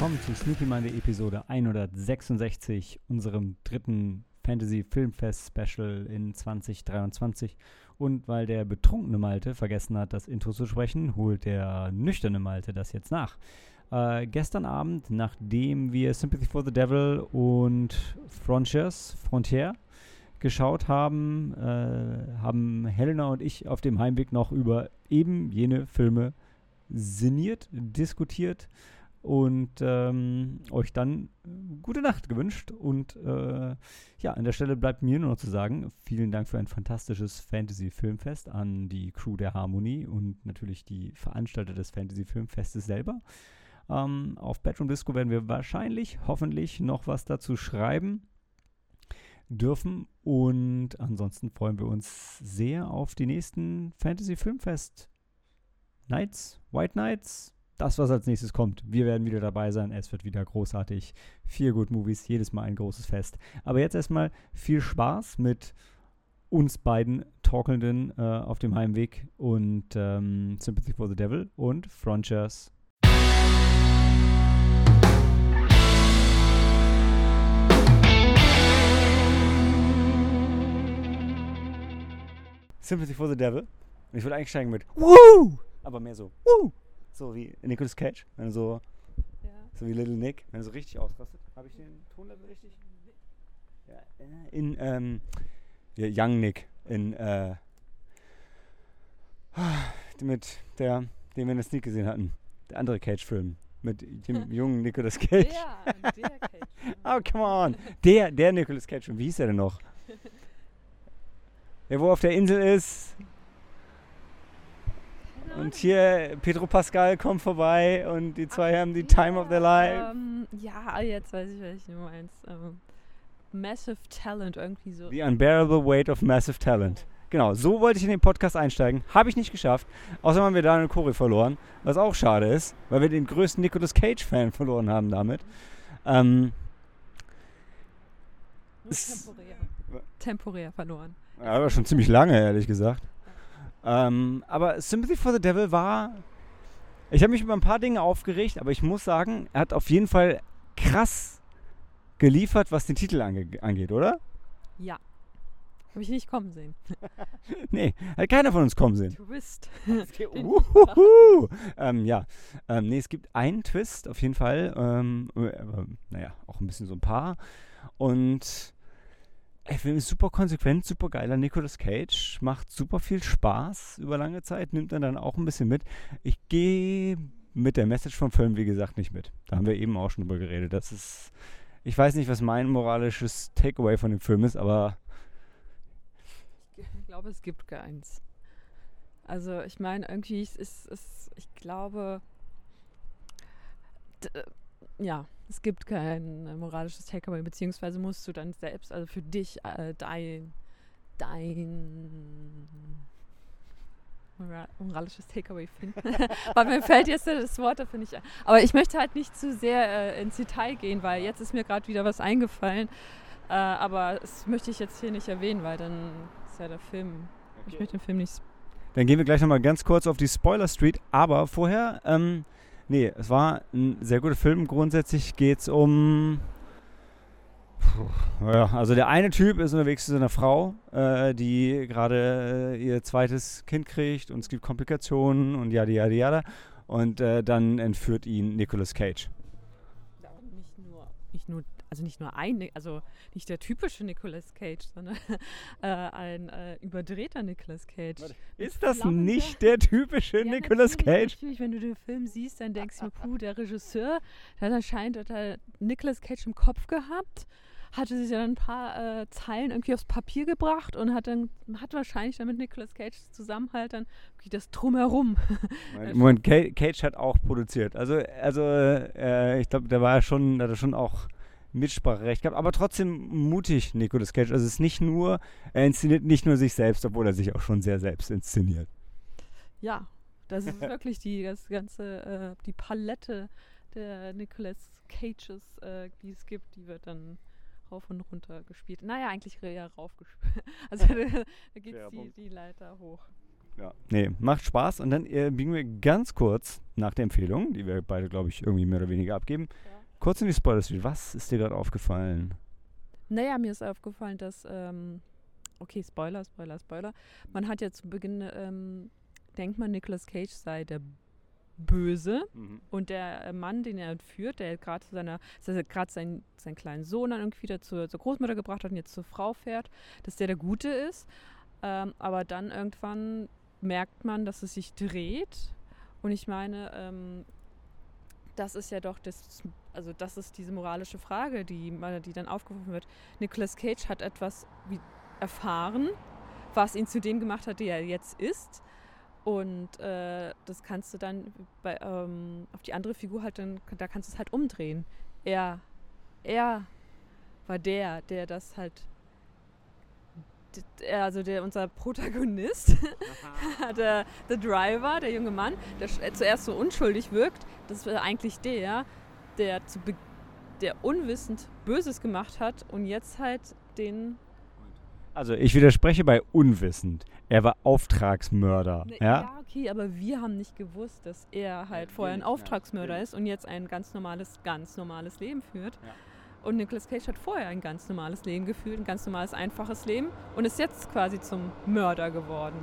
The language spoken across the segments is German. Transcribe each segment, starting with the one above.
willkommen zu Sneaky Monday Episode 166, unserem dritten Fantasy Filmfest Special in 2023. Und weil der betrunkene Malte vergessen hat, das Intro zu sprechen, holt der nüchterne Malte das jetzt nach. Äh, gestern Abend, nachdem wir Sympathy for the Devil und Frontiers, Frontier geschaut haben, äh, haben Helena und ich auf dem Heimweg noch über eben jene Filme sinniert, diskutiert und ähm, euch dann gute Nacht gewünscht. Und äh, ja, an der Stelle bleibt mir nur noch zu sagen, vielen Dank für ein fantastisches Fantasy-Filmfest an die Crew der Harmonie und natürlich die Veranstalter des Fantasy-Filmfestes selber. Ähm, auf Bedroom Disco werden wir wahrscheinlich, hoffentlich noch was dazu schreiben dürfen. Und ansonsten freuen wir uns sehr auf die nächsten Fantasy Filmfest Nights, White Nights, das, was als nächstes kommt. Wir werden wieder dabei sein. Es wird wieder großartig. Vier Good Movies, jedes Mal ein großes Fest. Aber jetzt erstmal viel Spaß mit uns beiden Talkenden äh, auf dem Heimweg und ähm, Sympathy for the Devil und Frontiers. Sympathy for the Devil. Und ich würde einsteigen mit Woo! Aber mehr so Woo! So wie Nicolas Cage, wenn du so, Ja. so wie Little Nick, wenn er so richtig ausrastet. Habe ich den Tonlevel richtig? Ja, äh, in, ähm, Young Nick, in, äh, mit der, den wir in der Sneak gesehen hatten. Der andere Cage-Film. Mit dem jungen Nicolas Cage. Der, der Cage. Oh, come on. Der, der Nicolas Cage. Und wie hieß er denn noch? Der, wo auf der Insel ist. Und hier Pedro Pascal kommt vorbei und die zwei haben die Time of their life. Ähm, ja, jetzt weiß ich, welchen du meinst. Ähm, Massive Talent, irgendwie so. The Unbearable Weight of Massive Talent. Genau, so wollte ich in den Podcast einsteigen. Habe ich nicht geschafft. Außerdem haben wir da eine Chore verloren, was auch schade ist, weil wir den größten Nicolas Cage-Fan verloren haben damit. Ähm, temporär. Temporär verloren. Ja, aber schon ziemlich lange, ehrlich gesagt. Ähm, aber Sympathy for the Devil war. Ich habe mich über ein paar Dinge aufgeregt, aber ich muss sagen, er hat auf jeden Fall krass geliefert, was den Titel ange angeht, oder? Ja. Habe ich nicht kommen sehen. Nee, hat keiner von uns kommen sehen. Twist. Uhuhu. ähm, ja, ähm, nee, es gibt einen Twist auf jeden Fall. Ähm, äh, aber, naja, auch ein bisschen so ein paar. Und der Film ist super konsequent, super geiler. Nicolas Cage macht super viel Spaß über lange Zeit, nimmt er dann auch ein bisschen mit. Ich gehe mit der Message vom Film, wie gesagt, nicht mit. Da haben wir eben auch schon drüber geredet. Das ist, ich weiß nicht, was mein moralisches Takeaway von dem Film ist, aber Ich glaube, es gibt keins. Also, ich meine, irgendwie ist es, ich glaube, ja, es gibt kein äh, moralisches Takeaway, beziehungsweise musst du dann selbst, also für dich, äh, dein, dein mora- moralisches Takeaway finden. Weil mir fällt jetzt das Wort dafür nicht ein. Aber ich möchte halt nicht zu sehr äh, ins Detail gehen, weil jetzt ist mir gerade wieder was eingefallen. Äh, aber das möchte ich jetzt hier nicht erwähnen, weil dann ist ja der Film. Ich möchte den Film nicht. Dann gehen wir gleich nochmal ganz kurz auf die Spoiler Street. Aber vorher, ähm, nee, es war ein sehr guter Film. Grundsätzlich geht es um. Puh, Ja, also der eine Typ ist unterwegs zu seiner Frau, äh, die gerade äh, ihr zweites Kind kriegt und es gibt Komplikationen und yada yada yada. Und äh, dann entführt ihn Nicolas Cage. Nicht nur, nicht nur, also nicht nur ein, also nicht der typische Nicolas Cage, sondern äh, ein äh, überdrehter Nicolas Cage. Warte, Ist das nicht der typische Ja, Nicolas Cage? Natürlich, wenn du den Film siehst, dann denkst du mir, puh, der Regisseur, der hat anscheinend hat er Nicolas Cage im Kopf gehabt, hatte sich dann ein paar äh, Zeilen irgendwie aufs Papier gebracht und hat dann hat wahrscheinlich dann mit Nicolas Cage zusammen halt dann das drumherum. Moment, Moment, Ca- Cage hat auch produziert. Also, also äh, ich glaube, der war ja schon, der hat schon auch Mitspracherecht gehabt, aber trotzdem mutig, Nicolas Cage. Also es ist nicht nur, er inszeniert nicht nur sich selbst, obwohl er sich auch schon sehr selbst inszeniert. Ja, das ist wirklich die das ganze, äh, die Palette der Nicolas Cages, äh, die es gibt, die wird dann rauf und runter gespielt. Naja, eigentlich eher rauf gespielt. Also da, geht die, die Leiter hoch. Ja. Nee, macht Spaß. Und dann äh, biegen wir ganz kurz nach der Empfehlung, die wir beide, glaube ich, irgendwie mehr oder weniger abgeben, Ja. Kurz in die Spoilers. Was ist dir gerade aufgefallen? Naja, mir ist aufgefallen, dass, ähm, okay, Spoiler, Spoiler, Spoiler. Man hat ja zu Beginn, ähm, denkt man, Nicolas Cage sei der Böse und der äh, Mann, den er entführt, der gerade zu seiner, er gerade seinen, seinen kleinen Sohn dann irgendwie wieder zur, zur Großmutter gebracht hat und jetzt zur Frau fährt, dass der der Gute ist. Ähm, aber dann irgendwann merkt man, dass es sich dreht. Und ich meine, ähm, das ist ja doch das, also das ist diese moralische Frage, die, mal- die dann aufgeworfen wird. Nicolas Cage hat etwas erfahren, was ihn zu dem gemacht hat, der er jetzt ist. Und äh, das kannst du dann bei, ähm, auf die andere Figur halt dann, da kannst du es halt umdrehen. Er, er war der, der das halt, also der unser Protagonist, der, der Driver, der junge Mann, der äh, zuerst so unschuldig wirkt, das war eigentlich der, der zu Be der unwissend Böses gemacht hat und jetzt halt den Also, ich widerspreche bei unwissend. Er war Auftragsmörder. Ne, ja? okay, aber wir haben nicht gewusst, dass er halt Ja, vorher ein ja, Auftragsmörder wir ist und jetzt ein ganz normales, ganz normales Leben führt. Und Nicolas Cage hat vorher ein ganz normales Leben geführt, ein ganz normales, einfaches Leben und ist jetzt quasi zum Mörder geworden.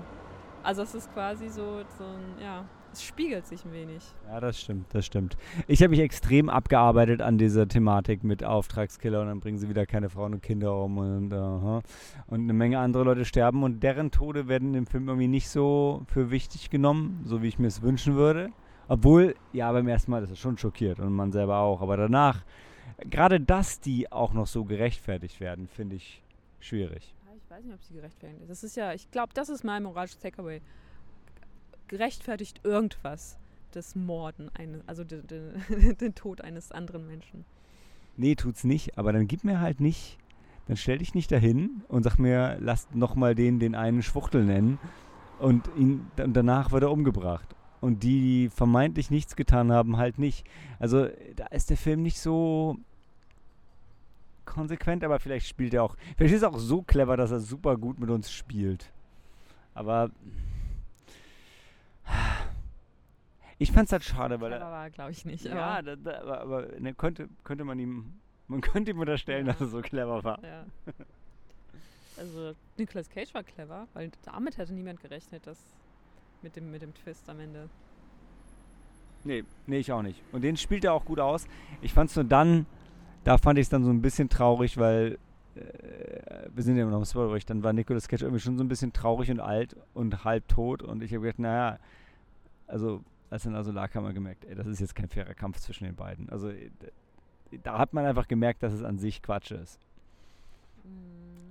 Also es ist quasi so, so ein, ja, es spiegelt sich ein wenig. Ja, das stimmt, das stimmt. Ich habe mich extrem abgearbeitet an dieser Thematik mit Auftragskiller und dann bringen sie wieder keine Frauen und Kinder um und, aha. und eine Menge andere Leute sterben und deren Tode werden im Film irgendwie nicht so für wichtig genommen, so wie ich mir es wünschen würde. Obwohl, ja, beim ersten Mal ist es schon schockiert und man selber auch. Aber danach, gerade dass die auch noch so gerechtfertigt werden, finde ich schwierig. Ich weiß nicht, ob sie gerechtfertigt ist. Das ist ja, ich glaube, das ist mein moralisches Takeaway. Gerechtfertigt irgendwas das Morden eines, also den, den, den Tod eines anderen Menschen. Nee, tut's nicht, aber dann gib mir halt nicht, dann stell dich nicht dahin und sag mir, lass nochmal den, den einen Schwuchtel nennen und ihn, und danach wird er umgebracht. Und die, die vermeintlich nichts getan haben, halt nicht. Also da ist der Film nicht so konsequent, aber vielleicht spielt er auch, vielleicht ist er auch so clever, dass er super gut mit uns spielt. Aber ich fand's halt schade, weil er, Clever war, glaube ich nicht. ja, aber, da, da, aber, aber ne, könnte, könnte man ihm, man könnte ihm unterstellen, Ja. dass er so clever war. ja. Also Nicolas Cage war clever, weil damit hätte niemand gerechnet, dass mit dem, mit dem Twist am Ende. Nee, nee, ich auch nicht. Und den spielt er auch gut aus. Ich fand's nur dann, da fand ich es dann so ein bisschen traurig, weil äh, wir sind ja immer noch im Spoilerbereich, dann war Nicolas Cage irgendwie schon so ein bisschen traurig und alt und halb tot und ich habe gedacht, naja, also als er da so lag, haben wir gemerkt, ey, das ist jetzt kein fairer Kampf zwischen den beiden. Also äh, da hat man einfach gemerkt, dass es an sich Quatsch ist.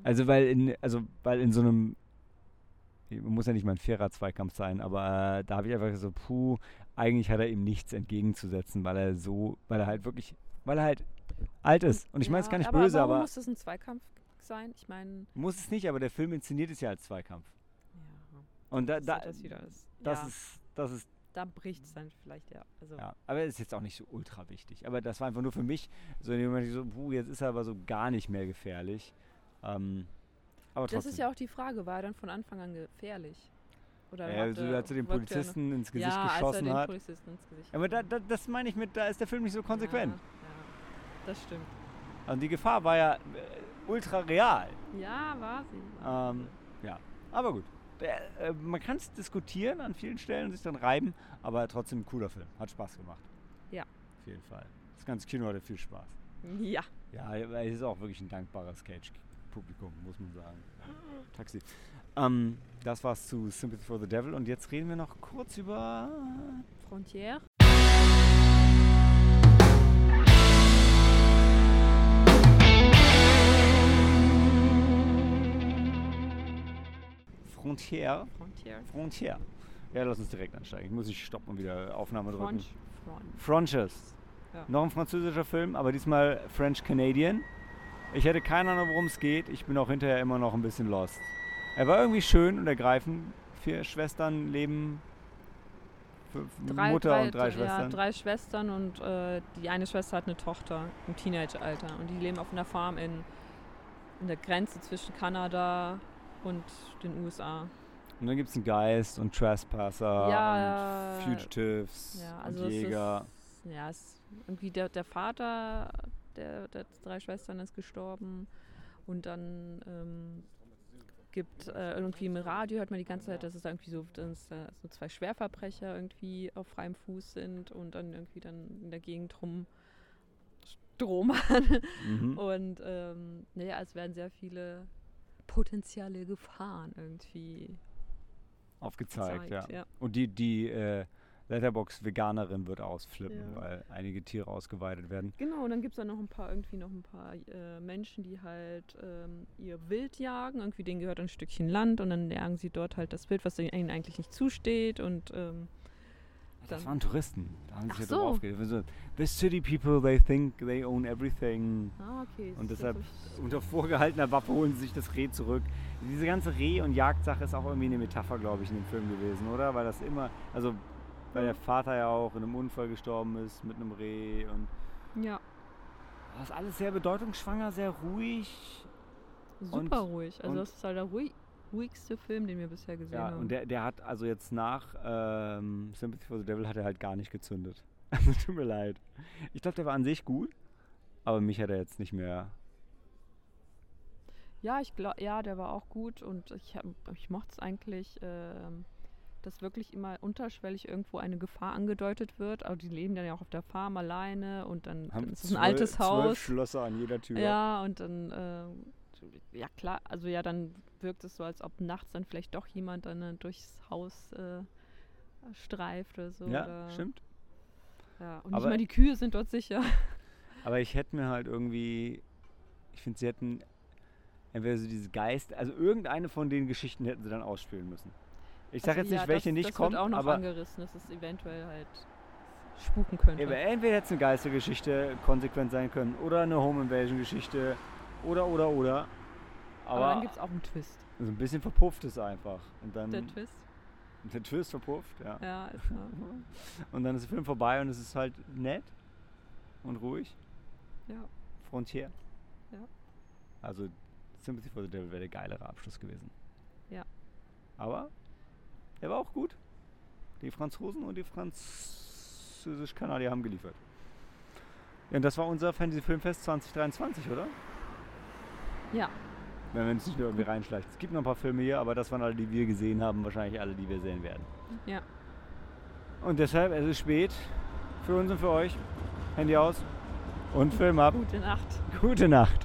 Also weil in, also weil in so einem, muss ja nicht mal ein fairer Zweikampf sein, aber äh, da habe ich einfach so, puh, eigentlich hat er ihm nichts entgegenzusetzen, weil er so, weil er halt wirklich, weil er halt alt ist. Und ich meine es Ja, gar nicht aber böse, warum aber muss das ein Zweikampf sein? Ich meine, muss es nicht, aber der Film inszeniert es ja als Zweikampf. ja, Und da, das da ist das wieder ist. das ja, ist, das ist, da bricht es dann vielleicht, ja. Also, ja, aber es ist jetzt auch nicht so ultra wichtig. Aber das war einfach nur für mich so in dem Moment so, puh, jetzt ist er aber so gar nicht mehr gefährlich. Ähm, aber trotzdem. Das ist ja auch die Frage, war er dann von Anfang an gefährlich? Oder Ja, hat, so, äh, als er den Polizisten ins Gesicht ja, er geschossen den hat. Polizisten ins Gesicht Aber da, da, das meine ich mit, da ist der Film nicht so konsequent. Ja, ja, das stimmt. Und die Gefahr war ja äh, ultra real. Ja, war sie. War Ähm, ja, aber gut. Der, äh, man kann es diskutieren an vielen Stellen und sich dann reiben, aber trotzdem ein cooler Film. Hat Spaß gemacht. Ja. Auf jeden Fall. Das ganze Kino hatte viel Spaß. Ja. Ja, es ist auch wirklich ein dankbares Cage-Publikum, muss man sagen. Taxi. Ähm, das war's zu Sympathy for the Devil und jetzt reden wir noch kurz über Frontière. Frontier. Frontière. Frontier. Ja, lass uns direkt ansteigen. Ich muss ich stoppen und wieder Aufnahme drücken. Fronch. Front. Frontiers. Ja. Noch ein französischer Film, aber diesmal French-Canadian. Ich hätte keine Ahnung, worum es geht. Ich bin auch hinterher immer noch ein bisschen lost. Er war irgendwie schön und ergreifend. Vier Schwestern leben. fünf- Mutter und drei Ja, Schwestern. drei Schwestern und äh, die eine Schwester hat eine Tochter im Teenageralter und die leben auf einer Farm in, in der Grenze zwischen Kanada und den USA. Und dann gibt es einen Geist und Trespasser Ja, und Fugitives ja, also und es Jäger. Ist, ja, es ist irgendwie der, der Vater der, der drei Schwestern ist gestorben und dann ähm, gibt äh, irgendwie im Radio hört man die ganze Zeit, dass es da irgendwie so, dass da so zwei Schwerverbrecher irgendwie auf freiem Fuß sind und dann irgendwie dann in der Gegend rum stromern. Mhm. Und ähm, naja, es werden sehr viele potenzielle Gefahren irgendwie Aufgezeigt, gezeigt. ja. ja. Und die, die äh, Letterbox-Veganerin wird ausflippen, Ja. weil einige Tiere ausgeweitet werden. Genau, und dann gibt es dann noch ein paar, irgendwie noch ein paar äh, Menschen, die halt ähm, ihr Wild jagen. Irgendwie denen gehört ein Stückchen Land und dann jagen sie dort halt das Wild, was ihnen eigentlich nicht zusteht. Und ähm, Das waren Touristen. Da haben sich ja so. drauf aufgeregt. So, The city people, they think they own everything. ah, okay. Und deshalb unter vorgehaltener Waffe holen sie sich das Reh zurück. Diese ganze Reh- und Jagdsache ist auch irgendwie eine Metapher, glaube ich, in dem Film gewesen, oder? Weil das immer, also weil der Vater ja auch in einem Unfall gestorben ist mit einem Reh und Ja, das ist alles sehr bedeutungsschwanger, sehr ruhig. super ruhig. Also und- das ist halt der ruhig, ruhigste Film, den wir bisher gesehen Ja, haben. und der, der hat also jetzt nach ähm, Sympathy for the Devil hat er halt gar nicht gezündet. Also tut mir leid. Ich glaube, der war an sich gut, aber mich hat er jetzt nicht mehr. Ja, ich glaube, ja, der war auch gut und ich, hab- ich mochte es eigentlich, ähm, dass wirklich immer unterschwellig irgendwo eine Gefahr angedeutet wird. Aber die leben dann ja auch auf der Farm alleine und dann, dann ist es ein zwölf- altes Zwölf Haus. Schlösser an jeder Tür. Ja, und dann, ähm, ja klar, also ja, dann wirkt es so, als ob nachts dann vielleicht doch jemand dann äh, durchs Haus äh, streift oder so. Ja, oder, stimmt. Ja, und Aber- nicht mal die Kühe sind dort sicher. Aber ich hätte mir halt irgendwie, ich finde, sie hätten entweder so diese Geist, also irgendeine von den Geschichten hätten sie dann ausspielen müssen. Ich sage Also jetzt nicht, ja, welche das, nicht das kommt, wird auch noch aber angerissen, dass es eventuell halt spuken könnte. eben, entweder hätte es eine Geistergeschichte konsequent sein können oder eine Home Invasion Geschichte oder oder oder. Aber, Aber, dann gibt es auch einen Twist. so ein bisschen verpufft es einfach. Und dann Der Twist. der Twist verpufft, ja. Ja, ist ja. Und dann ist der Film vorbei und es ist halt nett und ruhig. ja. Frontier. Ja. Also Sympathy for the Devil wäre der geilere Abschluss gewesen. Ja. Aber er war auch gut. Die Franzosen und die Französisch-Kanadier haben geliefert. Ja, und das war unser Fantasy Filmfest 2023, oder? Ja. Wenn uns nicht nur irgendwie reinschleichen. Es gibt noch ein paar Filme hier, aber das waren alle, die wir gesehen haben. Wahrscheinlich alle, die wir sehen werden. Ja. Und deshalb, es ist spät. Für uns und für euch. Handy aus. Und Film ab. Gute Nacht. Gute Nacht.